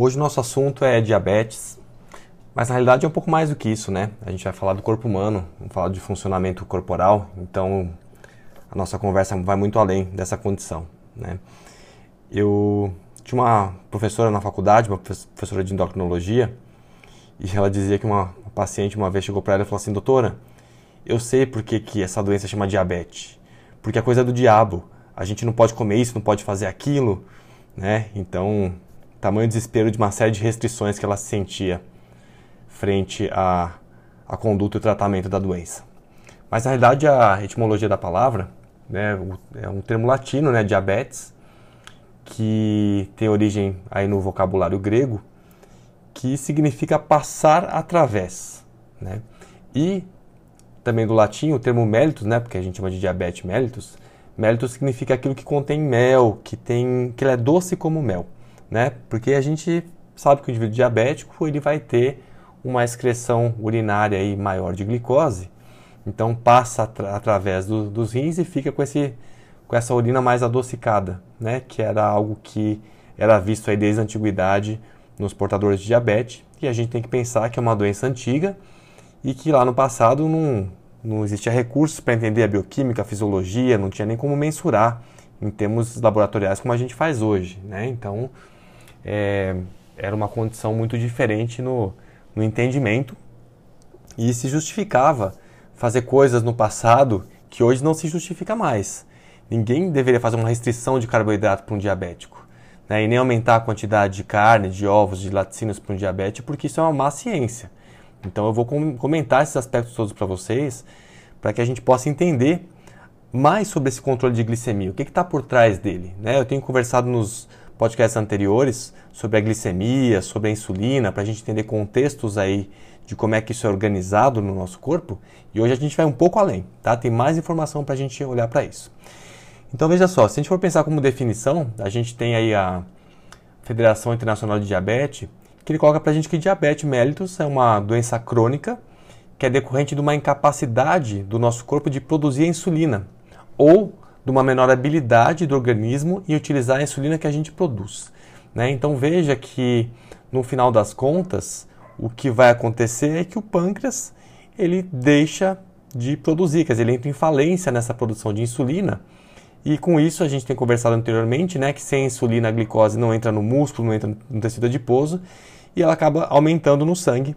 Hoje o nosso assunto é diabetes, mas na realidade é um pouco mais do que isso, né? A gente vai falar do corpo humano, vamos falar de funcionamento corporal, então a nossa conversa vai muito além dessa condição, né? Eu tinha uma professora na faculdade, uma professora de endocrinologia, e ela dizia que uma paciente uma vez chegou para ela e falou assim: Doutora, eu sei por que, que essa doença chama diabetes. Porque é coisa do diabo. A gente não pode comer isso, não pode fazer aquilo, né? Então, tamanho desespero de uma série de restrições que ela sentia frente à, à conduta e tratamento da doença. Mas na realidade a etimologia da palavra né, é um termo latino, né, diabetes, que tem origem aí no vocabulário grego que significa passar através. Né? E também do latim o termo mellitus, né, porque a gente chama de diabetes mellitus, mellitus significa aquilo que contém mel, que tem que é doce como mel, né? Porque a gente sabe que o indivíduo diabético ele vai ter uma excreção urinária aí maior de glicose, então passa atra através do, dos rins e fica com esse com essa urina mais adocicada, né? Que era algo que era visto aí desde a antiguidade nos portadores de diabetes, e a gente tem que pensar que é uma doença antiga e que lá no passado não, não existia recursos para entender a bioquímica, a fisiologia, não tinha nem como mensurar em termos laboratoriais como a gente faz hoje. Né? Então, é, era uma condição muito diferente no, no entendimento e se justificava fazer coisas no passado que hoje não se justifica mais. Ninguém deveria fazer uma restrição de carboidrato para um diabético né, e nem aumentar a quantidade de carne, de ovos, de laticínios para um diabetes, porque isso é uma má ciência. Então eu vou comentar esses aspectos todos para vocês, para que a gente possa entender mais sobre esse controle de glicemia, o que está por trás dele. Né? Eu tenho conversado nos podcasts anteriores sobre a glicemia, sobre a insulina, para a gente entender contextos aí de como é que isso é organizado no nosso corpo, e hoje a gente vai um pouco além, tá? Tem mais informação para a gente olhar para isso. Então veja só, se a gente for pensar como definição, a gente tem aí a Federação Internacional de Diabetes, que ele coloca para a gente que diabetes mellitus é uma doença crônica que é decorrente de uma incapacidade do nosso corpo de produzir a insulina ou de uma menor habilidade do organismo em utilizar a insulina que a gente produz. Né? Então veja que no final das contas o que vai acontecer é que o pâncreas ele deixa de produzir, quer dizer, ele entra em falência nessa produção de insulina e com isso a gente tem conversado anteriormente, né, que sem insulina a glicose não entra no músculo, não entra no tecido adiposo e ela acaba aumentando no sangue,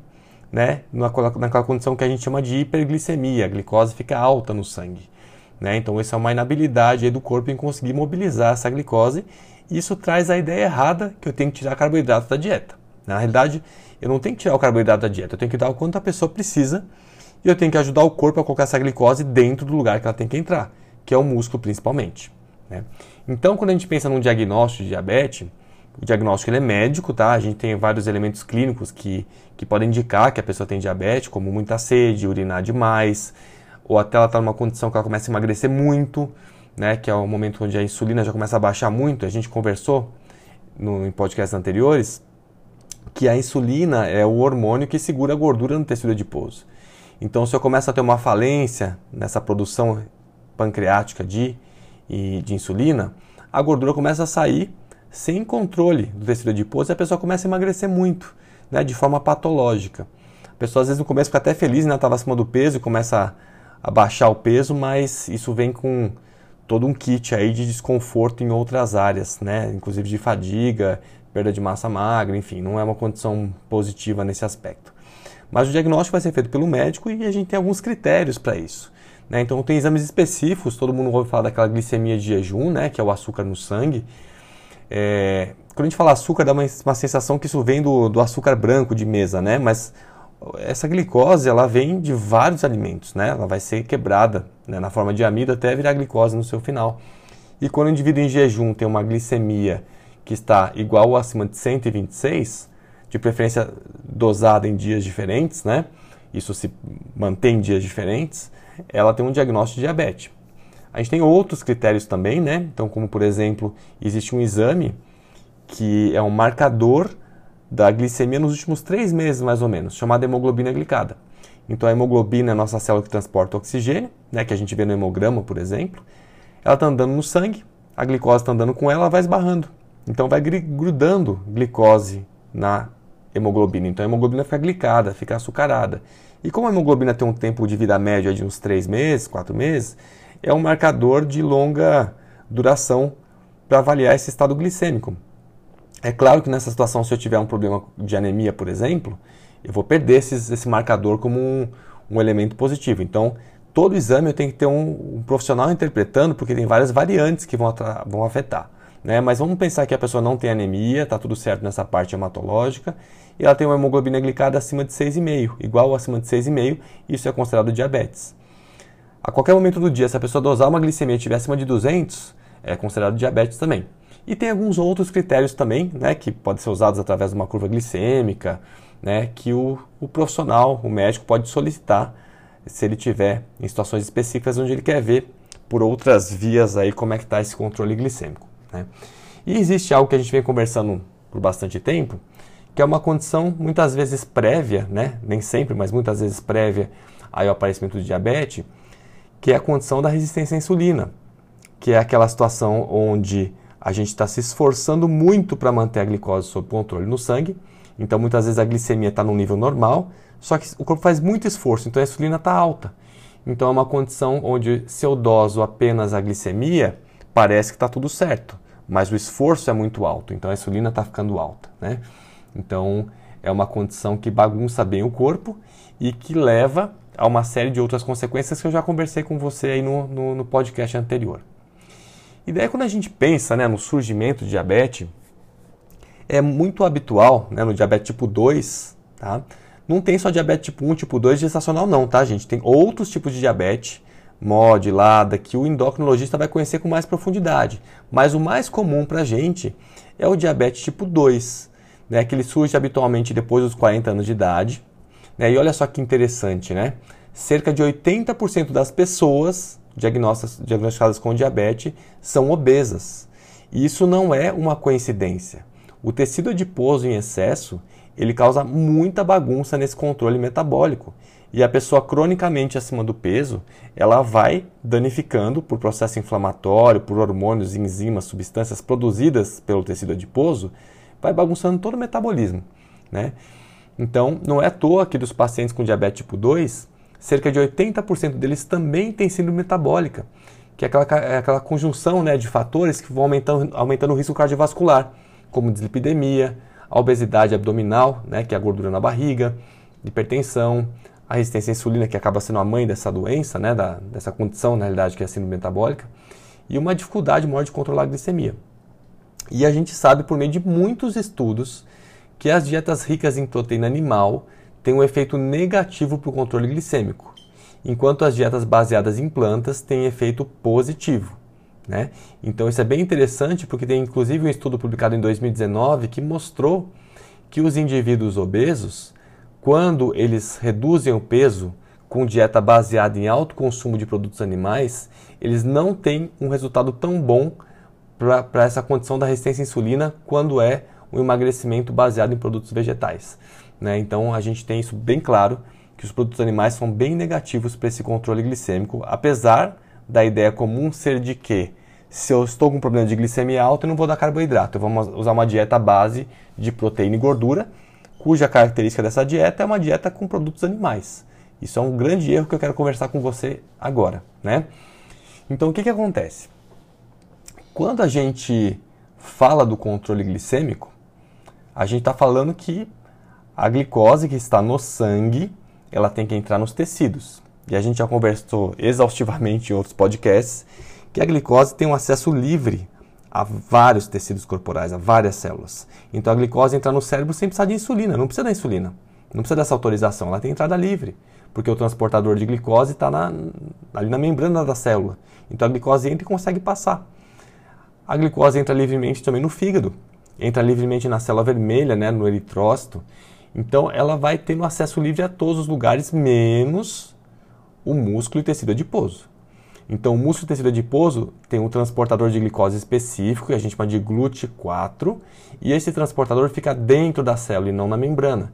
né, naquela condição que a gente chama de hiperglicemia, a glicose fica alta no sangue. Né? Então isso é uma inabilidade do corpo em conseguir mobilizar essa glicose isso traz a ideia errada que eu tenho que tirar carboidrato da dieta. Na realidade, eu não tenho que tirar o carboidrato da dieta, eu tenho que dar o quanto a pessoa precisa e eu tenho que ajudar o corpo a colocar essa glicose dentro do lugar que ela tem que entrar que é o músculo principalmente. Né? Então, quando a gente pensa num diagnóstico de diabetes, o diagnóstico é médico, tá? A gente tem vários elementos clínicos que, que podem indicar que a pessoa tem diabetes, como muita sede, urinar demais, ou até ela está numa condição que ela começa a emagrecer muito, né? Que é o momento onde a insulina já começa a baixar muito. A gente conversou no, em podcasts anteriores que a insulina é o hormônio que segura a gordura no tecido adiposo. Então, se eu começo a ter uma falência nessa produção pancreática de, de insulina, a gordura começa a sair sem controle do tecido adiposo e a pessoa começa a emagrecer muito, né, de forma patológica. A pessoa às vezes no começo fica até feliz, né, estava acima do peso e começa a, a baixar o peso, mas isso vem com todo um kit aí de desconforto em outras áreas, né, inclusive de fadiga, perda de massa magra, enfim, não é uma condição positiva nesse aspecto. Mas o diagnóstico vai ser feito pelo médico e a gente tem alguns critérios para isso. Né? Então tem exames específicos, todo mundo ouve falar daquela glicemia de jejum, né? que é o açúcar no sangue. É... Quando a gente fala açúcar, dá uma, uma sensação que isso vem do, do açúcar branco de mesa, né? mas essa glicose ela vem de vários alimentos, né? ela vai ser quebrada né? na forma de amido até virar glicose no seu final. E quando o indivíduo em jejum tem uma glicemia que está igual ou acima de 126, de preferência dosada em dias diferentes, né? Isso se mantém em dias diferentes ela tem um diagnóstico de diabetes. A gente tem outros critérios também, né? Então, como por exemplo, existe um exame que é um marcador da glicemia nos últimos três meses, mais ou menos, chamado hemoglobina glicada. Então, a hemoglobina é a nossa célula que transporta oxigênio, né, que a gente vê no hemograma, por exemplo. Ela está andando no sangue, a glicose está andando com ela, vai esbarrando. Então, vai grudando glicose na hemoglobina. Então a hemoglobina fica glicada, fica açucarada. E como a hemoglobina tem um tempo de vida média de uns 3 meses, 4 meses, é um marcador de longa duração para avaliar esse estado glicêmico. É claro que nessa situação, se eu tiver um problema de anemia, por exemplo, eu vou perder esses, esse marcador como um, um, elemento positivo. Então, todo exame eu tenho que ter um, um profissional interpretando, porque tem várias variantes que vão, vão afetar. Né? Mas vamos pensar que a pessoa não tem anemia, está tudo certo nessa parte hematológica, e ela tem uma hemoglobina glicada acima de 6,5, igual acima de 6,5, isso é considerado diabetes. A qualquer momento do dia, se a pessoa dosar uma glicemia e estiver acima de 200, é considerado diabetes também. E tem alguns outros critérios também, né, que podem ser usados através de uma curva glicêmica, né, que o, o profissional, o médico, pode solicitar se ele tiver em situações específicas onde ele quer ver por outras vias aí como é que está esse controle glicêmico. Né? E existe algo que a gente vem conversando por bastante tempo, que é uma condição muitas vezes prévia, né? nem sempre, mas muitas vezes prévia ao aparecimento de diabetes, que é a condição da resistência à insulina, que é aquela situação onde a gente está se esforçando muito para manter a glicose sob controle no sangue, então muitas vezes a glicemia está no nível normal, só que o corpo faz muito esforço, então a insulina está alta. Então é uma condição onde se eu doso apenas a glicemia, parece que está tudo certo, mas o esforço é muito alto, então a insulina está ficando alta. Né? Então é uma condição que bagunça bem o corpo e que leva a uma série de outras consequências que eu já conversei com você aí no, no, no podcast anterior. E daí quando a gente pensa né, no surgimento de diabetes, é muito habitual né, no diabetes tipo 2, tá? Não tem só diabetes tipo 1, tipo 2 gestacional não, tá gente? Tem outros tipos de diabetes, MOD, LADA, que o endocrinologista vai conhecer com mais profundidade. Mas o mais comum para a gente é o diabetes tipo 2, né, que ele surge habitualmente depois dos 40 anos de idade. Né, e olha só que interessante, né? Cerca de 80% das pessoas diagnosticadas com diabetes são obesas. E isso não é uma coincidência. O tecido adiposo em excesso, ele causa muita bagunça nesse controle metabólico. E a pessoa cronicamente acima do peso, ela vai danificando por processo inflamatório, por hormônios, enzimas, substâncias produzidas pelo tecido adiposo, vai bagunçando todo o metabolismo, né? Então, não é à toa que dos pacientes com diabetes tipo 2, cerca de 80% deles também têm síndrome metabólica, que é aquela, é aquela conjunção né, de fatores que vão aumentando, aumentando o risco cardiovascular, como dislipidemia, a obesidade abdominal, né, que é a gordura na barriga, hipertensão, a resistência à insulina, que acaba sendo a mãe dessa doença, né, da, dessa condição, na realidade, que é a síndrome metabólica, e uma dificuldade maior de controlar a glicemia. E a gente sabe por meio de muitos estudos que as dietas ricas em proteína animal têm um efeito negativo para o controle glicêmico, enquanto as dietas baseadas em plantas têm efeito positivo. Né? Então isso é bem interessante porque tem inclusive um estudo publicado em 2019 que mostrou que os indivíduos obesos, quando eles reduzem o peso com dieta baseada em alto consumo de produtos animais, eles não têm um resultado tão bom para essa condição da resistência à insulina quando é um emagrecimento baseado em produtos vegetais. Né? Então a gente tem isso bem claro, que os produtos animais são bem negativos para esse controle glicêmico, apesar da ideia comum ser de que se eu estou com um problema de glicemia alta, eu não vou dar carboidrato, eu vou usar uma dieta base de proteína e gordura, cuja característica dessa dieta é uma dieta com produtos animais. Isso é um grande erro que eu quero conversar com você agora, né? Então o que, que acontece? Quando a gente fala do controle glicêmico, a gente está falando que a glicose que está no sangue, ela tem que entrar nos tecidos. E a gente já conversou exaustivamente em outros podcasts que a glicose tem um acesso livre a vários tecidos corporais, a várias células. Então a glicose entra no cérebro sem precisar de insulina, não precisa da insulina, não precisa dessa autorização, ela tem entrada livre, porque o transportador de glicose está ali na membrana da célula. Então a glicose entra e consegue passar. A glicose entra livremente também no fígado, entra livremente na célula vermelha, né, no eritrócito. Então ela vai tendo acesso livre a todos os lugares, menos o músculo e tecido adiposo. Então o músculo e tecido adiposo tem um transportador de glicose específico, que a gente chama de GLUT4, e esse transportador fica dentro da célula e não na membrana.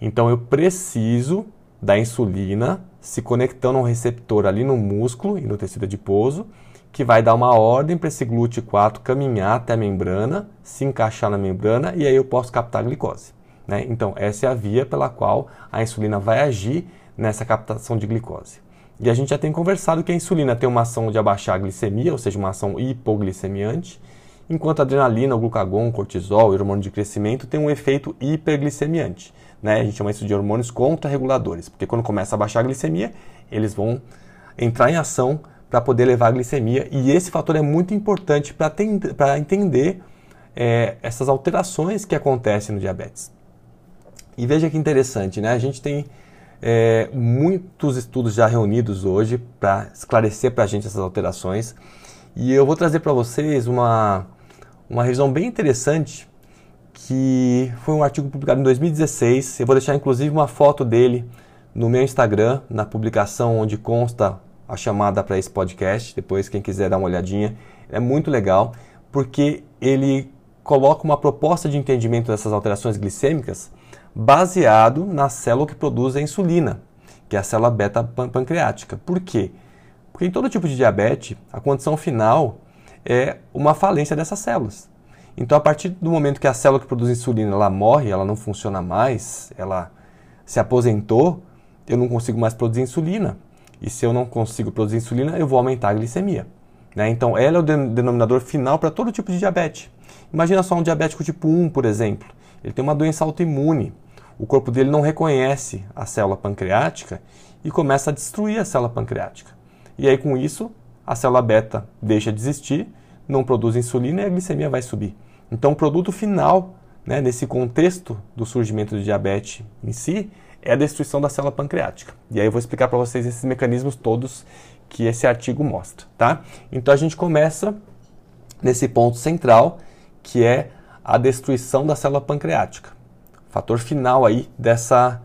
Então eu preciso da insulina se conectando a um receptor ali no músculo e no tecido adiposo, que vai dar uma ordem para esse GLUT4 caminhar até a membrana, se encaixar na membrana e aí eu posso captar a glicose. Né? Então, essa é a via pela qual a insulina vai agir nessa captação de glicose. E a gente já tem conversado que a insulina tem uma ação de abaixar a glicemia, ou seja, uma ação hipoglicemiante, enquanto a adrenalina, o glucagon, o cortisol, o hormônio de crescimento tem um efeito hiperglicemiante. Né? A gente chama isso de hormônios contra-reguladores, porque quando começa a baixar a glicemia, eles vão entrar em ação para poder levar a glicemia, e esse fator é muito importante para entender é, essas alterações que acontecem no diabetes. E veja que interessante, né? A gente tem é, muitos estudos já reunidos hoje para esclarecer para a gente essas alterações, e eu vou trazer para vocês uma, uma revisão bem interessante que foi um artigo publicado em 2016. Eu vou deixar inclusive uma foto dele no meu Instagram, na publicação onde consta a chamada para esse podcast. Depois, quem quiser dar uma olhadinha, é muito legal, porque ele coloca uma proposta de entendimento dessas alterações glicêmicas baseado na célula que produz a insulina, que é a célula beta pancreática. Por quê? Porque em todo tipo de diabetes, a condição final é uma falência dessas células. Então, a partir do momento que a célula que produz insulina ela morre, ela não funciona mais, ela se aposentou, eu não consigo mais produzir insulina. E se eu não consigo produzir insulina, eu vou aumentar a glicemia. Né? Então, ela é o denominador final para todo tipo de diabetes. Imagina só um diabético tipo 1, por exemplo. Ele tem uma doença autoimune. O corpo dele não reconhece a célula pancreática e começa a destruir a célula pancreática. E aí, com isso, a célula beta deixa de existir, não produz insulina e a glicemia vai subir. Então, o produto final, né, nesse contexto do surgimento do diabetes em si, é a destruição da célula pancreática. E aí eu vou explicar para vocês esses mecanismos todos que esse artigo mostra, tá? Então a gente começa nesse ponto central, que é a destruição da célula pancreática. Fator final aí dessa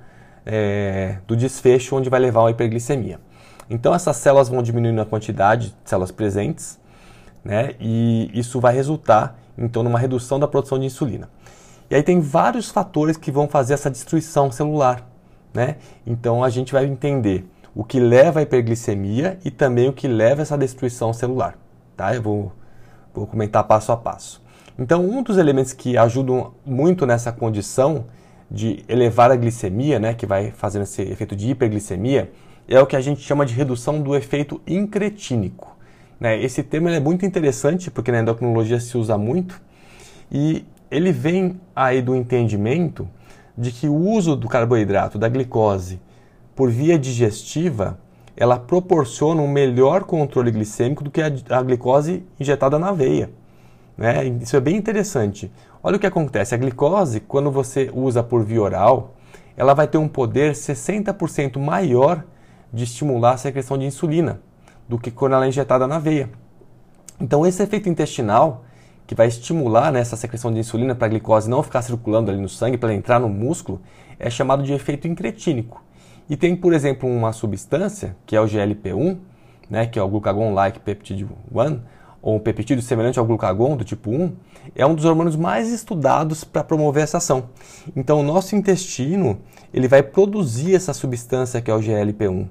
é, do desfecho onde vai levar a hiperglicemia. Então essas células vão diminuindo a quantidade de células presentes, né? E isso vai resultar então numa redução da produção de insulina. E aí tem vários fatores que vão fazer essa destruição celular. Né? Então a gente vai entender o que leva à hiperglicemia e também o que leva a essa destruição celular. Tá? Eu vou, vou comentar passo a passo. Então, um dos elementos que ajudam muito nessa condição de elevar a glicemia, né, que vai fazendo esse efeito de hiperglicemia, é o que a gente chama de redução do efeito incretínico. Né? Esse termo é muito interessante porque na endocrinologia se usa muito e ele vem aí do entendimento de que o uso do carboidrato, da glicose, por via digestiva, ela proporciona um melhor controle glicêmico do que a, a glicose injetada na veia. Né? Isso é bem interessante. Olha o que acontece: a glicose, quando você usa por via oral, ela vai ter um poder 60% maior de estimular a secreção de insulina do que quando ela é injetada na veia. Então, esse efeito intestinal que vai estimular né, essa secreção de insulina para a glicose não ficar circulando ali no sangue, para entrar no músculo, é chamado de efeito incretínico. E tem, por exemplo, uma substância, que é o GLP-1, né, que é o glucagon-like peptide 1, ou um peptídeo semelhante ao glucagon do tipo 1, é um dos hormônios mais estudados para promover essa ação. Então, o nosso intestino ele vai produzir essa substância que é o GLP-1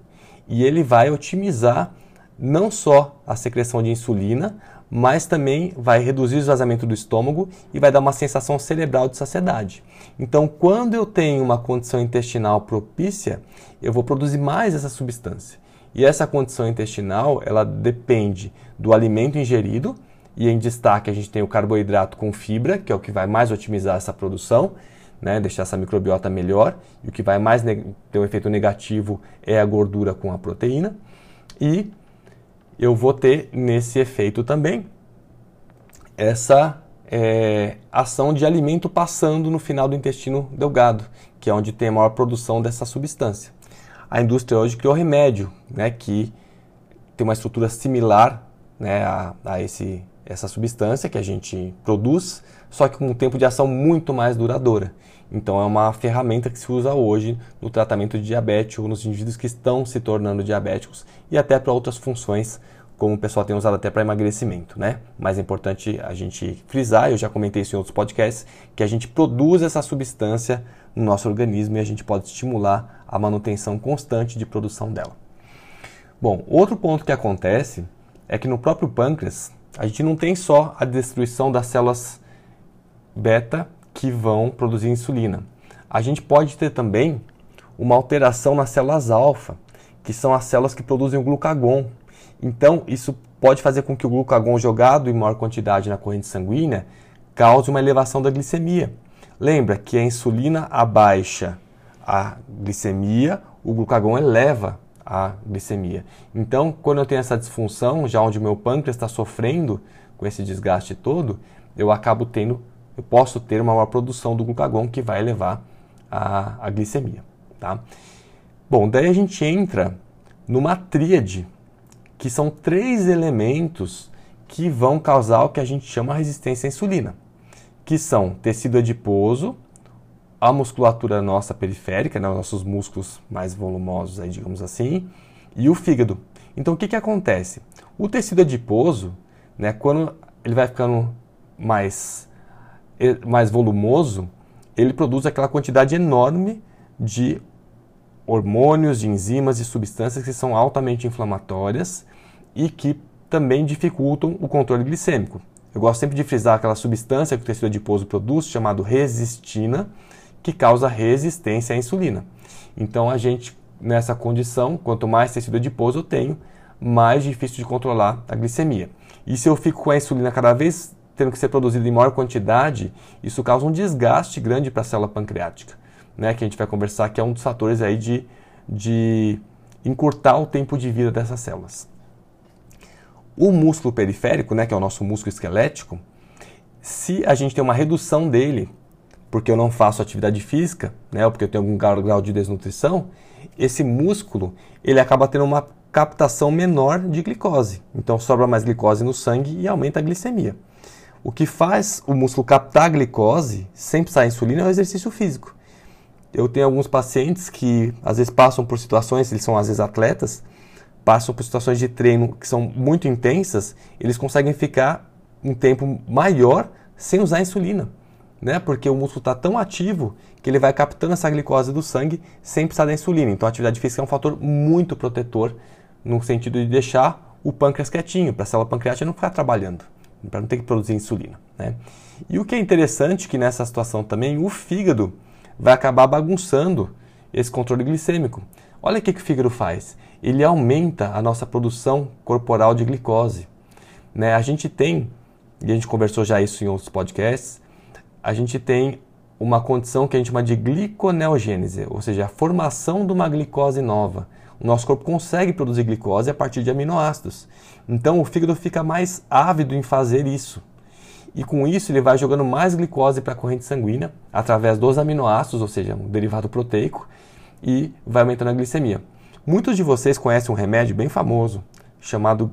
e ele vai otimizar não só a secreção de insulina, mas também vai reduzir o esvaziamento do estômago e vai dar uma sensação cerebral de saciedade. Então, quando eu tenho uma condição intestinal propícia, eu vou produzir mais essa substância. E essa condição intestinal, ela depende do alimento ingerido, e em destaque a gente tem o carboidrato com fibra, que é o que vai mais otimizar essa produção, né, deixar essa microbiota melhor, e o que vai mais ter um efeito negativo é a gordura com a proteína. E eu vou ter nesse efeito também essa é, ação de alimento passando no final do intestino delgado, que é onde tem a maior produção dessa substância. A indústria hoje criou remédio, né, que tem uma estrutura similar né, a, a esse, essa substância que a gente produz, só que com um tempo de ação muito mais duradoura. Então é uma ferramenta que se usa hoje no tratamento de diabetes ou nos indivíduos que estão se tornando diabéticos e até para outras funções, como o pessoal tem usado até para emagrecimento, né? Mas é importante a gente frisar, eu já comentei isso em outros podcasts, que a gente produz essa substância no nosso organismo e a gente pode estimular a manutenção constante de produção dela. Bom, outro ponto que acontece é que no próprio pâncreas a gente não tem só a destruição das células beta que vão produzir insulina. A gente pode ter também uma alteração nas células alfa, que são as células que produzem o glucagon. Então, isso pode fazer com que o glucagon jogado em maior quantidade na corrente sanguínea cause uma elevação da glicemia. Lembra que a insulina abaixa a glicemia, o glucagon eleva a glicemia. Então, quando eu tenho essa disfunção, já onde o meu pâncreas está sofrendo com esse desgaste todo, eu acabo tendo, eu posso ter uma maior produção do glucagon que vai elevar a, a glicemia. Tá? Bom, daí a gente entra numa tríade, que são três elementos que vão causar o que a gente chama resistência à insulina que são tecido adiposo, a musculatura nossa periférica, né, nossos músculos mais volumosos, aí, digamos assim, e o fígado. Então o que, que acontece? O tecido adiposo, né, quando ele vai ficando mais, mais volumoso, ele produz aquela quantidade enorme de hormônios, de enzimas e substâncias que são altamente inflamatórias e que também dificultam o controle glicêmico. Eu gosto sempre de frisar aquela substância que o tecido adiposo produz, chamado resistina, que causa resistência à insulina. Então, a gente, nessa condição, quanto mais tecido adiposo eu tenho, mais difícil de controlar a glicemia. E se eu fico com a insulina cada vez tendo que ser produzida em maior quantidade, isso causa um desgaste grande para a célula pancreática, né? que a gente vai conversar que é um dos fatores aí de, de encurtar o tempo de vida dessas células. O músculo periférico, né, que é o nosso músculo esquelético, se a gente tem uma redução dele, porque eu não faço atividade física, né, ou porque eu tenho algum grau de desnutrição, esse músculo ele acaba tendo uma captação menor de glicose. Então sobra mais glicose no sangue e aumenta a glicemia. O que faz o músculo captar glicose sem precisar insulina é o exercício físico. Eu tenho alguns pacientes que às vezes passam por situações, eles são às vezes atletas, passam por situações de treino que são muito intensas, eles conseguem ficar um tempo maior sem usar insulina, né? Porque o músculo está tão ativo que ele vai captando essa glicose do sangue sem precisar da insulina. Então, a atividade física é um fator muito protetor no sentido de deixar o pâncreas quietinho, para a célula pancreática não ficar trabalhando, para não ter que produzir insulina, né? E o que é interessante que nessa situação também o fígado vai acabar bagunçando esse controle glicêmico. Olha o que, que o fígado faz. Ele aumenta a nossa produção corporal de glicose. Né? A gente tem, e a gente conversou já isso em outros podcasts, a gente tem uma condição que a gente chama de gliconeogênese, ou seja, a formação de uma glicose nova. O nosso corpo consegue produzir glicose a partir de aminoácidos. Então o fígado fica mais ávido em fazer isso. E com isso ele vai jogando mais glicose para a corrente sanguínea através dos aminoácidos, ou seja, um derivado proteico, e vai aumentando a glicemia. Muitos de vocês conhecem um remédio bem famoso chamado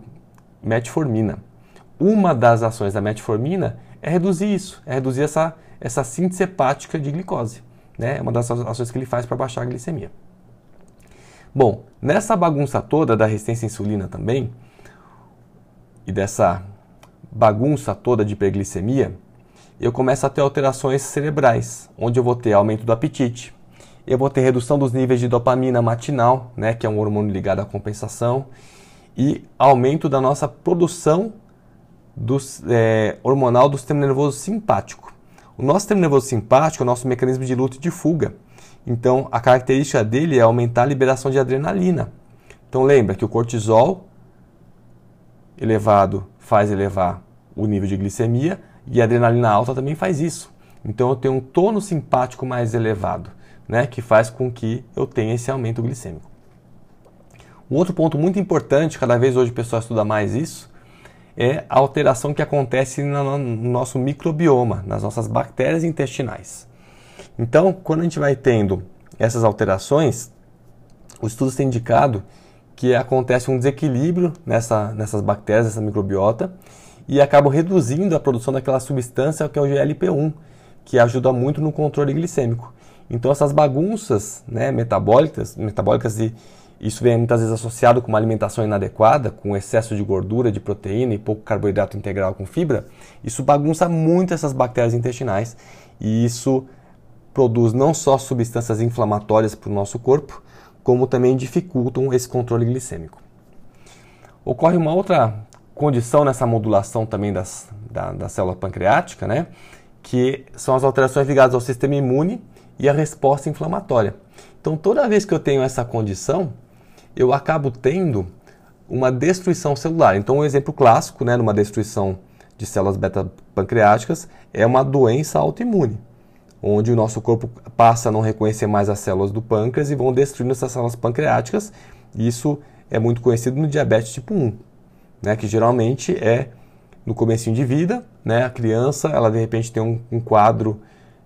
metformina. Uma das ações da metformina é reduzir isso, é reduzir essa, essa síntese hepática de glicose. Né? É uma das ações que ele faz para baixar a glicemia. Bom, nessa bagunça toda da resistência à insulina também, e dessa bagunça toda de hiperglicemia, eu começo a ter alterações cerebrais, onde eu vou ter aumento do apetite, eu vou ter redução dos níveis de dopamina matinal, né, que é um hormônio ligado à compensação, e aumento da nossa produção é, hormonal do sistema nervoso simpático. O nosso sistema nervoso simpático é o nosso mecanismo de luta e de fuga. Então, a característica dele é aumentar a liberação de adrenalina. Então, lembra que o cortisol elevado faz elevar o nível de glicemia e a adrenalina alta também faz isso. Então, eu tenho um tono simpático mais elevado né, que faz com que eu tenha esse aumento glicêmico. Um outro ponto muito importante, cada vez hoje o pessoal estuda mais isso, é a alteração que acontece no nosso microbioma, nas nossas bactérias intestinais. Então, quando a gente vai tendo essas alterações, os estudos têm indicado que acontece um desequilíbrio nessa, nessas bactérias, nessa microbiota, e acabam reduzindo a produção daquela substância que é o GLP-1, que ajuda muito no controle glicêmico. Então essas bagunças né, metabólicas, metabólicas e isso vem muitas vezes associado com uma alimentação inadequada, com excesso de gordura, de proteína e pouco carboidrato integral com fibra, isso bagunça muito essas bactérias intestinais e isso produz não só substâncias inflamatórias para o nosso corpo, como também dificultam esse controle glicêmico. Ocorre uma outra condição nessa modulação também das, da, da célula pancreática, né? Que são as alterações ligadas ao sistema imune e a resposta inflamatória. Então, toda vez que eu tenho essa condição, eu acabo tendo uma destruição celular. Então, um exemplo clássico, né, numa destruição de células beta-pancreáticas é uma doença autoimune, onde o nosso corpo passa a não reconhecer mais as células do pâncreas e vão destruindo essas células pancreáticas. Isso é muito conhecido no diabetes tipo 1, né, que geralmente é no começo de vida, né, a criança, ela de repente tem um, um quadro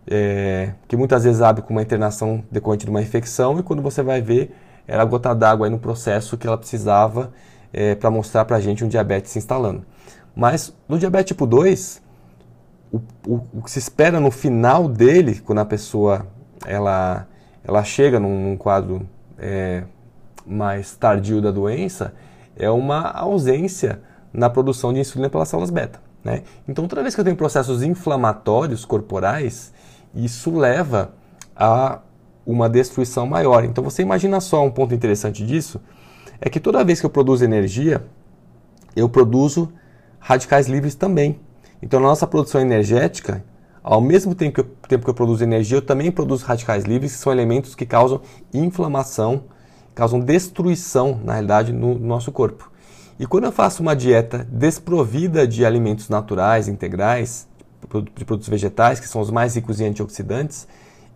é, que muitas vezes abre com uma internação decorrente de uma infecção e quando você vai ver, era a gota d'água no processo que ela precisava é, para mostrar para a gente um diabetes se instalando. Mas no diabetes tipo 2, o, o, o, que se espera no final dele, quando a pessoa ela, ela chega num, num quadro é, mais tardio da doença, é uma ausência na produção de insulina pelas células beta. Né? Então, toda vez que eu tenho processos inflamatórios corporais, isso leva a uma destruição maior. Então você imagina só um ponto interessante disso, é que toda vez que eu produzo energia, eu produzo radicais livres também. Então na nossa produção energética, ao mesmo tempo que, eu, tempo que eu produzo energia, eu também produzo radicais livres, que são elementos que causam inflamação, causam destruição, na realidade, no, no nosso corpo. E quando eu faço uma dieta desprovida de alimentos naturais, integrais, de produtos vegetais, que são os mais ricos em antioxidantes,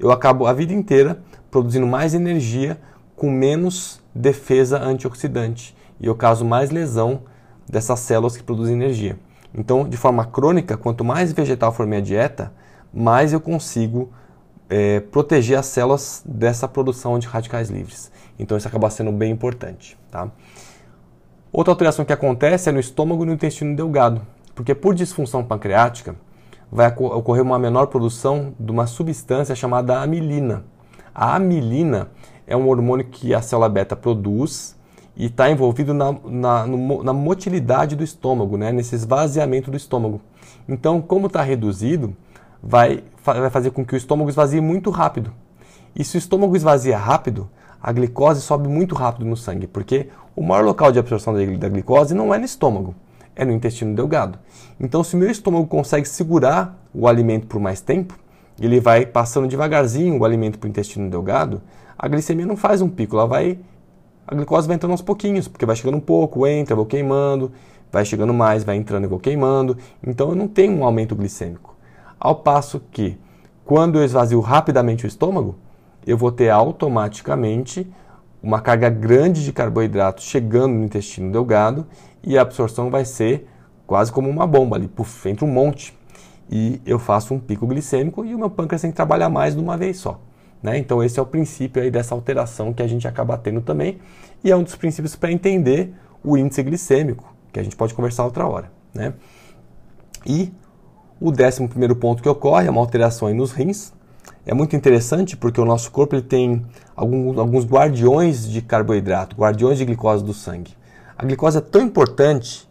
eu acabo a vida inteira produzindo mais energia com menos defesa antioxidante. E eu causo mais lesão dessas células que produzem energia. Então, de forma crônica, quanto mais vegetal for minha dieta, mais eu consigo é, proteger as células dessa produção de radicais livres. Então, isso acaba sendo bem importante. Tá? Outra alteração que acontece é no estômago e no intestino delgado, porque por disfunção pancreática, vai ocorrer uma menor produção de uma substância chamada amilina. A amilina é um hormônio que a célula beta produz e está envolvido na, na, no, na, motilidade do estômago, né? nesse esvaziamento do estômago. Então, como está reduzido, vai, vai fazer com que o estômago esvazie muito rápido. E se o estômago esvazia rápido, a glicose sobe muito rápido no sangue, porque o maior local de absorção da glicose não é no estômago, é no intestino delgado. Então, se meu estômago consegue segurar o alimento por mais tempo, ele vai passando devagarzinho o alimento para o intestino delgado, a glicemia não faz um pico, ela vai. A glicose vai entrando aos pouquinhos, porque vai chegando um pouco, entra, vou queimando, vai chegando mais, vai entrando e vou queimando. Então eu não tenho um aumento glicêmico. Ao passo que, quando eu esvazio rapidamente o estômago, eu vou ter automaticamente uma carga grande de carboidratos chegando no intestino delgado e a absorção vai ser quase como uma bomba ali, puf, entra um monte e eu faço um pico glicêmico e o meu pâncreas tem que trabalhar mais de uma vez só. Né? Então esse é o princípio aí dessa alteração que a gente acaba tendo também e é um dos princípios para entender o índice glicêmico, que a gente pode conversar outra hora. Né? E o décimo primeiro ponto que ocorre é uma alteração nos rins. É muito interessante porque o nosso corpo ele tem alguns, guardiões de carboidrato, guardiões de glicose do sangue. A glicose é tão importante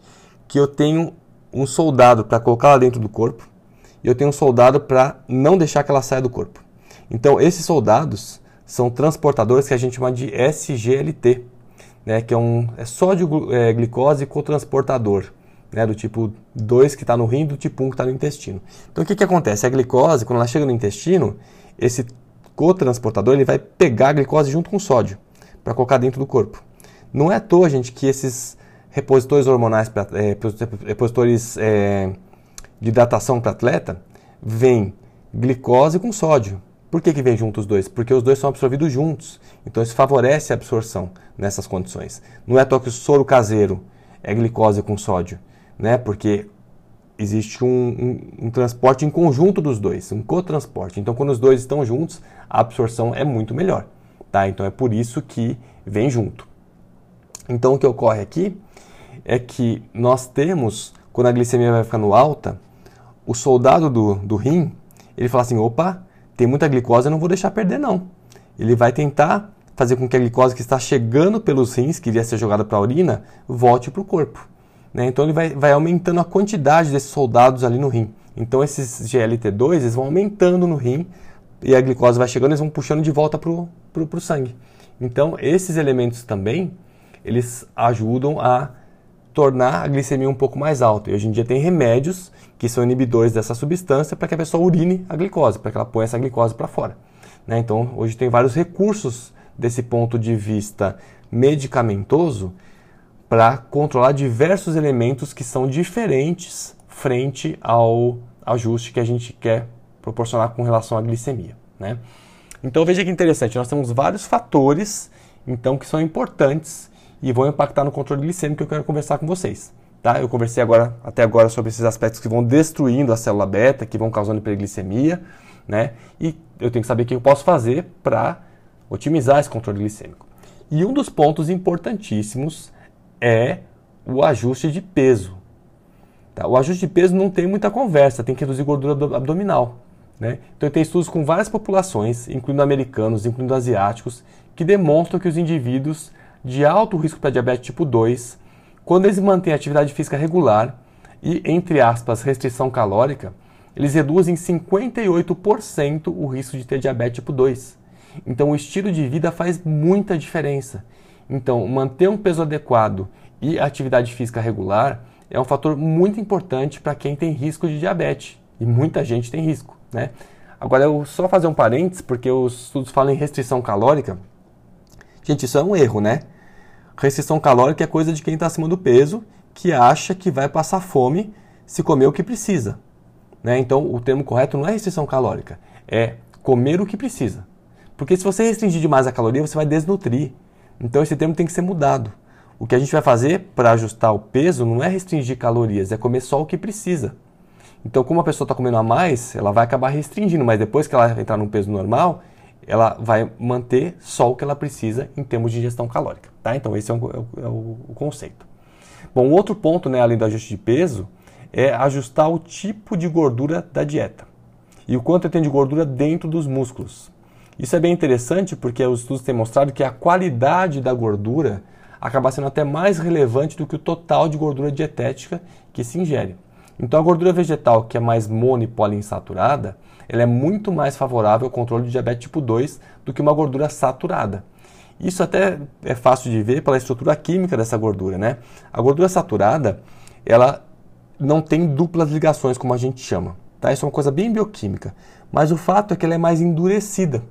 que eu tenho um soldado para colocar lá dentro do corpo e eu tenho um soldado para não deixar que ela saia do corpo. Então, esses soldados são transportadores que a gente chama de SGLT, né, que é, um, é sódio é, glicose cotransportador, né, do tipo 2 que está no rim do tipo 1 que está no intestino. Então, o que, que acontece? A glicose, quando ela chega no intestino, esse cotransportador ele vai pegar a glicose junto com o sódio para colocar dentro do corpo. Não é à toa, gente, que esses repositores hormonais, pra, é, repositores é, de hidratação para atleta, vem glicose com sódio. Por que, que vem juntos os dois? Porque os dois são absorvidos juntos. Então isso favorece a absorção nessas condições. Não é à toa que o soro caseiro é glicose com sódio, né? Porque existe um, um, um, transporte em conjunto dos dois, um cotransporte. Então, quando os dois estão juntos, a absorção é muito melhor. Tá? Então, é por isso que vem junto. Então, o que ocorre aqui é que nós temos, quando a glicemia vai ficando alta, o soldado do, do rim, ele fala assim, opa, tem muita glicose, eu não vou deixar perder não. Ele vai tentar fazer com que a glicose que está chegando pelos rins, que iria ser jogada para a urina, volte para o corpo. Né? Então ele vai, vai aumentando a quantidade desses soldados ali no rim. Então esses GLT2 eles vão aumentando no rim e a glicose vai chegando, eles vão puxando de volta para o sangue. Então esses elementos também eles ajudam a tornar a glicemia um pouco mais alta. E hoje em dia tem remédios que são inibidores dessa substância para que a pessoa urine a glicose, para que ela ponha essa glicose para fora. Né? Então, hoje tem vários recursos desse ponto de vista medicamentoso para controlar diversos elementos que são diferentes frente ao ajuste que a gente quer proporcionar com relação à glicemia. Né? Então veja que interessante, nós temos vários fatores então que são importantes e vão impactar no controle glicêmico que eu quero conversar com vocês. Tá? Eu conversei agora, até agora sobre esses aspectos que vão destruindo a célula beta, que vão causando hiperglicemia, né? E eu tenho que saber o que eu posso fazer para otimizar esse controle glicêmico. E um dos pontos importantíssimos é o ajuste de peso. Tá? O ajuste de peso não tem muita conversa, tem que reduzir gordura abdominal. Né? Então, tem estudos com várias populações, incluindo americanos, incluindo asiáticos, que demonstram que os indivíduos de alto risco para diabetes tipo 2, quando eles mantêm atividade física regular e, entre aspas, restrição calórica, eles reduzem 58% o risco de ter diabetes tipo 2. Então, o estilo de vida faz muita diferença. Então, manter um peso adequado e atividade física regular é um fator muito importante para quem tem risco de diabetes. E muita gente tem risco. Né? Agora, eu só fazer um parênteses, porque os estudos falam em restrição calórica. Gente, isso é um erro, né? Restrição calórica é coisa de quem está acima do peso, que acha que vai passar fome se comer o que precisa. Né? Então, o termo correto não é restrição calórica, é comer o que precisa. Porque se você restringir demais a caloria, você vai desnutrir. Então, esse termo tem que ser mudado. O que a gente vai fazer para ajustar o peso não é restringir calorias, é comer só o que precisa. Então, como a pessoa está comendo a mais, ela vai acabar restringindo, mas depois que ela entrar num peso normal, ela vai manter só o que ela precisa em termos de ingestão calórica. Tá? Então, esse é, um, é, o, é o, conceito. Bom, outro ponto, né, além do ajuste de peso, é ajustar o tipo de gordura da dieta e o quanto tem de gordura dentro dos músculos. Isso é bem interessante porque os estudos têm mostrado que a qualidade da gordura acaba sendo até mais relevante do que o total de gordura dietética que se ingere. Então a gordura vegetal, que é mais mono e poliinsaturada, ela é muito mais favorável ao controle de diabetes tipo 2 do que uma gordura saturada. Isso até é fácil de ver pela estrutura química dessa gordura, né? A gordura saturada, ela não tem duplas ligações, como a gente chama. Tá? Isso é uma coisa bem bioquímica. Mas o fato é que ela é mais endurecida.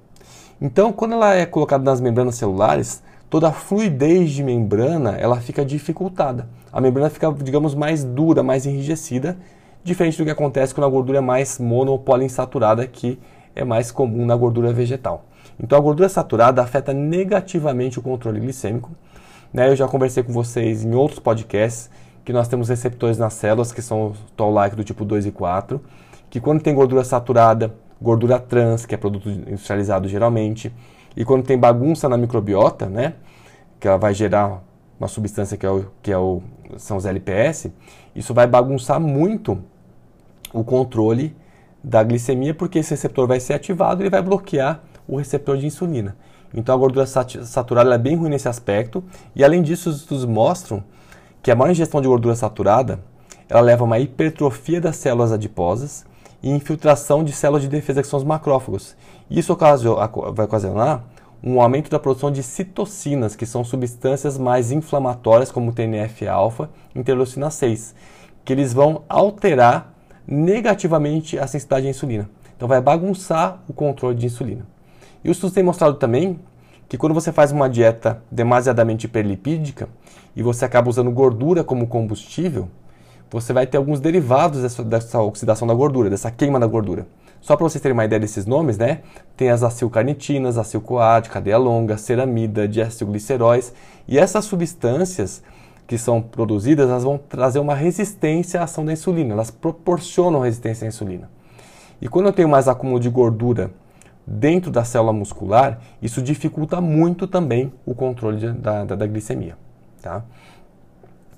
Então, quando ela é colocada nas membranas celulares, toda a fluidez de membrana ela fica dificultada. A membrana fica, digamos, mais dura, mais enrijecida, diferente do que acontece quando a gordura é mais mono ou poliinsaturada, que é mais comum na gordura vegetal. Então a gordura saturada afeta negativamente o controle glicêmico. Né? Eu já conversei com vocês em outros podcasts que nós temos receptores nas células, que são o toll-like do tipo 2 e 4, que quando tem gordura saturada, gordura trans, que é produto industrializado geralmente, e quando tem bagunça na microbiota, né, que ela vai gerar uma substância que, é o, que é o, são os LPS, isso vai bagunçar muito o controle da glicemia, porque esse receptor vai ser ativado e vai bloquear o receptor de insulina. Então a gordura saturada é bem ruim nesse aspecto, e além disso, os estudos mostram que a maior ingestão de gordura saturada ela leva a uma hipertrofia das células adiposas e infiltração de células de defesa, que são os macrófagos. Isso vai ocasionar um aumento da produção de citocinas, que são substâncias mais inflamatórias, como TNF-alfa e interleucina 6, que eles vão alterar negativamente a sensibilidade à insulina. Então vai bagunçar o controle de insulina. E os estudos têm mostrado também que quando você faz uma dieta demasiadamente hiperlipídica e você acaba usando gordura como combustível, você vai ter alguns derivados dessa, dessa oxidação da gordura, dessa queima da gordura. Só para vocês terem uma ideia desses nomes, né? Tem as acilcarnitinas, acil-CoA de cadeia longa, ceramida, diacilgliceróis. E essas substâncias que são produzidas, elas vão trazer uma resistência à ação da insulina. Elas proporcionam resistência à insulina. E quando eu tenho mais acúmulo de gordura dentro da célula muscular, isso dificulta muito também o controle de, da, da, da glicemia. Tá?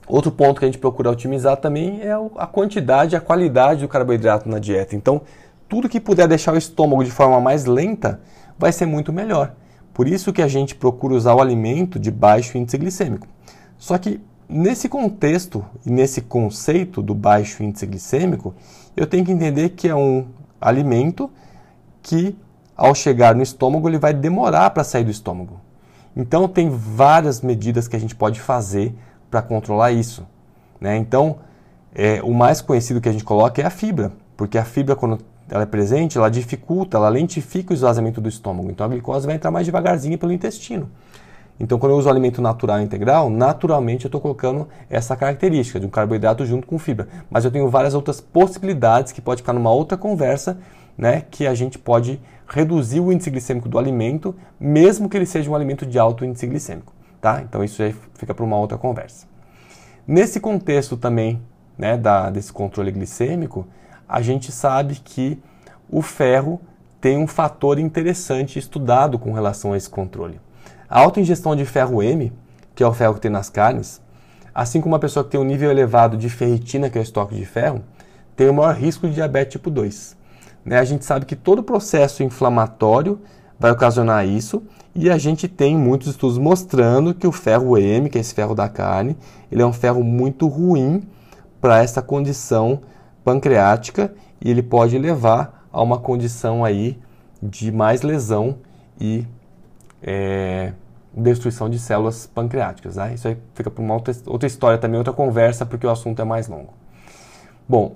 Outro ponto que a gente procura otimizar também é a quantidade e a qualidade do carboidrato na dieta. Então, tudo que puder deixar o estômago de forma mais lenta vai ser muito melhor. Por isso que a gente procura usar o alimento de baixo índice glicêmico. Só que nesse contexto e nesse conceito do baixo índice glicêmico, eu tenho que entender que é um alimento que ao chegar no estômago ele vai demorar para sair do estômago. Então tem várias medidas que a gente pode fazer para controlar isso. Né? Então, é, o mais conhecido que a gente coloca é a fibra, porque a fibra, quando ela é presente, ela dificulta, ela lentifica o esvaziamento do estômago. Então, a glicose vai entrar mais devagarzinho pelo intestino. Então, quando eu uso alimento natural integral, naturalmente eu estou colocando essa característica de um carboidrato junto com fibra. Mas eu tenho várias outras possibilidades que pode ficar numa outra conversa, né, que a gente pode reduzir o índice glicêmico do alimento, mesmo que ele seja um alimento de alto índice glicêmico. Tá? Então, isso aí fica para uma outra conversa. Nesse contexto também né, da, desse controle glicêmico, a gente sabe que o ferro tem um fator interessante estudado com relação a esse controle. A alta ingestão de ferro M, que é o ferro que tem nas carnes, assim como uma pessoa que tem um nível elevado de ferritina, que é o estoque de ferro, tem o maior risco de diabetes tipo 2. Né? A gente sabe que todo processo inflamatório vai ocasionar isso, e a gente tem muitos estudos mostrando que o ferro M, que é esse ferro da carne, ele é um ferro muito ruim para essa condição pancreática e ele pode levar a uma condição aí de mais lesão e é, destruição de células pancreáticas. Né? Isso aí fica para uma outra, outra história também, outra conversa, porque o assunto é mais longo. Bom,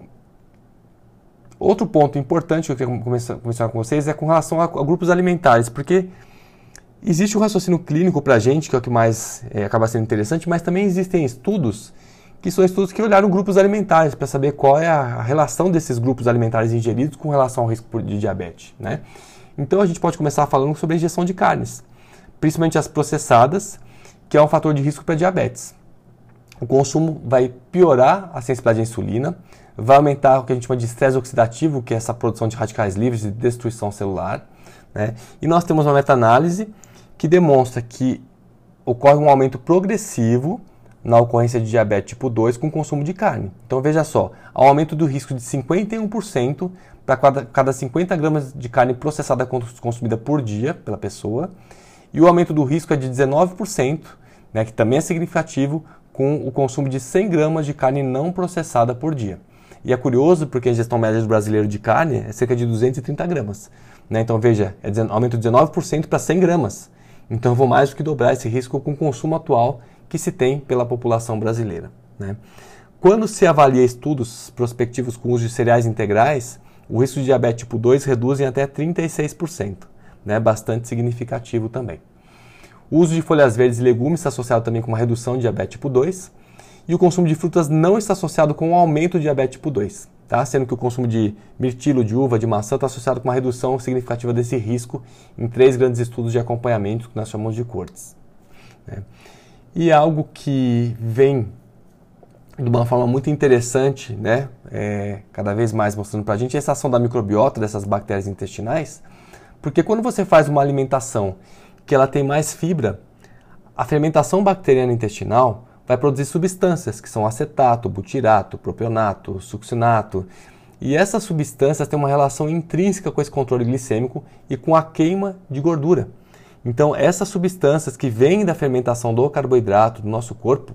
outro ponto importante que eu queria conversar com vocês é com relação a, a grupos alimentares, porque existe um raciocínio clínico para a gente, que é o que mais é, acaba sendo interessante, mas também existem estudos que são estudos que olharam grupos alimentares para saber qual é a relação desses grupos alimentares ingeridos com relação ao risco de diabetes. Né? Então a gente pode começar falando sobre a ingestão de carnes principalmente as processadas, que é um fator de risco para diabetes. O consumo vai piorar a sensibilidade à insulina, vai aumentar o que a gente chama de estresse oxidativo, que é essa produção de radicais livres e destruição celular. Né? E nós temos uma meta-análise que demonstra que ocorre um aumento progressivo na ocorrência de diabetes tipo 2 com consumo de carne. Então veja só, há um aumento do risco de 51% para cada, cada 50 gramas de carne processada consumida por dia pela pessoa e o aumento do risco é de 19%, né, que também é significativo, com o consumo de 100 gramas de carne não processada por dia. E é curioso porque a ingestão média do brasileiro de carne é cerca de 230 gramas. Né? Então veja, é aumento de 19% para 100 gramas. Então eu vou mais do que dobrar esse risco com o consumo atual que se tem pela população brasileira. Né? Quando se avalia estudos prospectivos com uso de cereais integrais, o risco de diabetes tipo 2 reduz em até 36% né, bastante significativo também. O uso de folhas verdes e legumes está associado também com uma redução de diabetes tipo 2. E o consumo de frutas não está associado com um aumento de diabetes tipo 2, tá? sendo que o consumo de mirtilo, de uva, de maçã está associado com uma redução significativa desse risco em três grandes estudos de acompanhamento que nós chamamos de cortes. Né? E algo que vem de uma forma muito interessante, né? É, cada vez mais mostrando para a gente, é essa ação da microbiota dessas bactérias intestinais, porque quando você faz uma alimentação que ela tem mais fibra, a fermentação bacteriana intestinal vai produzir substâncias que são acetato, butirato, propionato, succinato. E essas substâncias têm uma relação intrínseca com esse controle glicêmico e com a queima de gordura. Então, essas substâncias que vêm da fermentação do carboidrato do nosso corpo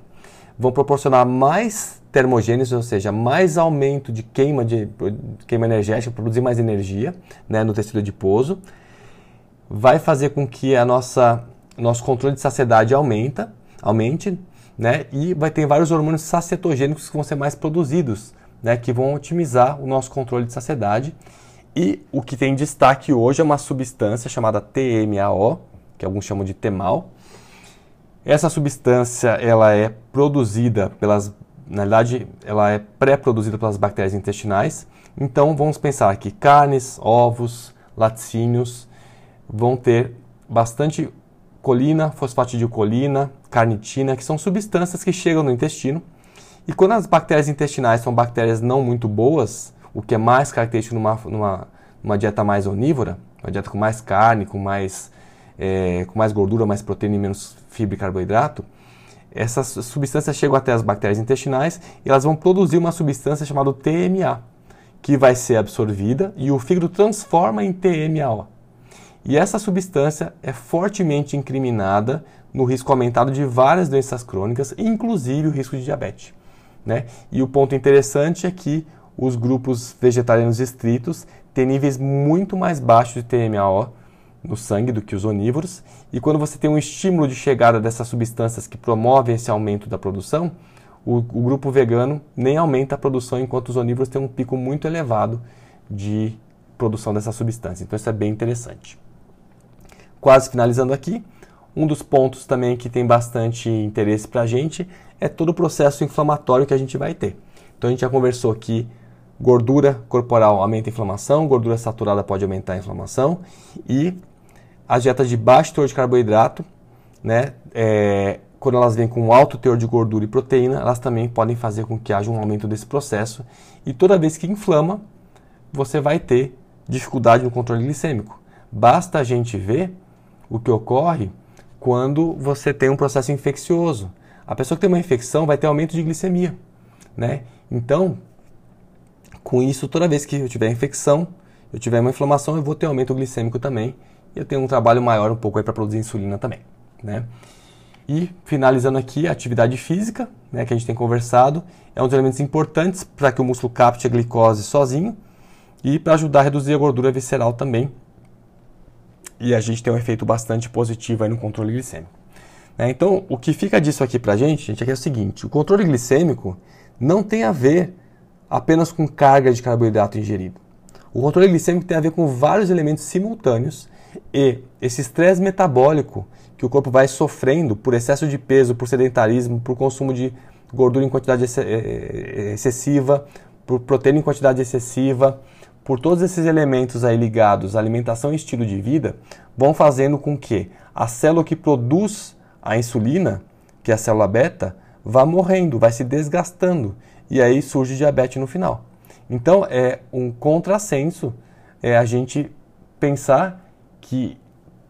vão proporcionar mais termogênese, ou seja, mais aumento de queima, de, queima energética, produzir mais energia né, no tecido adiposo vai fazer com que a nossa nosso controle de saciedade aumenta, aumente, né? E vai ter vários hormônios sacietogênicos que vão ser mais produzidos, né? Que vão otimizar o nosso controle de saciedade. E o que tem destaque hoje é uma substância chamada TMAO, que alguns chamam de TEMAL. Essa substância ela é produzida pelas, na verdade, ela é pré-produzida pelas bactérias intestinais. Então vamos pensar que carnes, ovos, laticínios, vão ter bastante colina, fosfatidilcolina, carnitina, que são substâncias que chegam no intestino. E quando as bactérias intestinais são bactérias não muito boas, o que é mais característico numa, numa, numa dieta mais onívora, uma dieta com mais carne, com mais, é, com mais gordura, mais proteína e menos fibra e carboidrato, essas substâncias chegam até as bactérias intestinais e elas vão produzir uma substância chamada TMA, que vai ser absorvida e o fígado transforma em TMAO. E essa substância é fortemente incriminada no risco aumentado de várias doenças crônicas, inclusive o risco de diabetes. Né? E o ponto interessante é que os grupos vegetarianos estritos têm níveis muito mais baixos de TMAO no sangue do que os onívoros, e quando você tem um estímulo de chegada dessas substâncias que promovem esse aumento da produção, o, o grupo vegano nem aumenta a produção, enquanto os onívoros têm um pico muito elevado de produção dessa substância. Então isso é bem interessante. Quase finalizando aqui, um dos pontos também que tem bastante interesse para a gente é todo o processo inflamatório que a gente vai ter. Então a gente já conversou que gordura corporal aumenta a inflamação, gordura saturada pode aumentar a inflamação e as dietas de baixo teor de carboidrato, né, é, quando elas vêm com alto teor de gordura e proteína, elas também podem fazer com que haja um aumento desse processo. E toda vez que inflama, você vai ter dificuldade no controle glicêmico. Basta a gente ver o que ocorre quando você tem um processo infeccioso. A pessoa que tem uma infecção vai ter aumento de glicemia, né? Então, com isso, toda vez que eu tiver infecção, eu tiver uma inflamação, eu vou ter aumento glicêmico também. E eu tenho um trabalho maior um pouco aí para produzir insulina também, né? E finalizando aqui, a atividade física, né, que a gente tem conversado, é um dos elementos importantes para que o músculo capte a glicose sozinho e para ajudar a reduzir a gordura visceral também. E a gente tem um efeito bastante positivo aí no controle glicêmico. Né? Então, o que fica disso aqui para a gente, gente, é, é o seguinte: o controle glicêmico não tem a ver apenas com carga de carboidrato ingerido. O controle glicêmico tem a ver com vários elementos simultâneos e esse estresse metabólico que o corpo vai sofrendo por excesso de peso, por sedentarismo, por consumo de gordura em quantidade eh, eh, excessiva, por proteína em quantidade excessiva, por todos esses elementos aí ligados à alimentação e estilo de vida, vão fazendo com que a célula que produz a insulina, que é a célula beta, vá morrendo, vai se desgastando e aí surge diabetes no final. Então é um contrassenso é a gente pensar que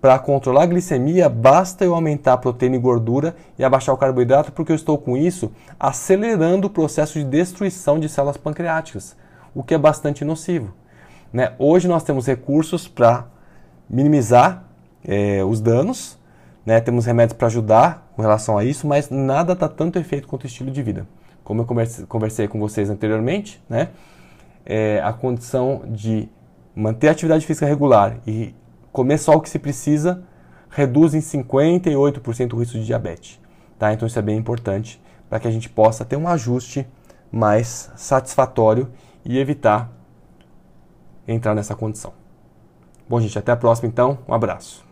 para controlar a glicemia basta eu aumentar a proteína e gordura e abaixar o carboidrato, porque eu estou com isso acelerando o processo de destruição de células pancreáticas, o que é bastante nocivo. Né? Hoje nós temos recursos para minimizar é, os danos, né? temos remédios para ajudar com relação a isso, mas nada está tanto efeito quanto o estilo de vida. Como eu conversei, conversei com vocês anteriormente, né? É, a condição de manter a atividade física regular e comer só o que se precisa reduz em 58% o risco de diabetes. Tá? Então isso é bem importante para que a gente possa ter um ajuste mais satisfatório e evitar entrar nessa condição. Bom, gente, até a próxima então. Um abraço.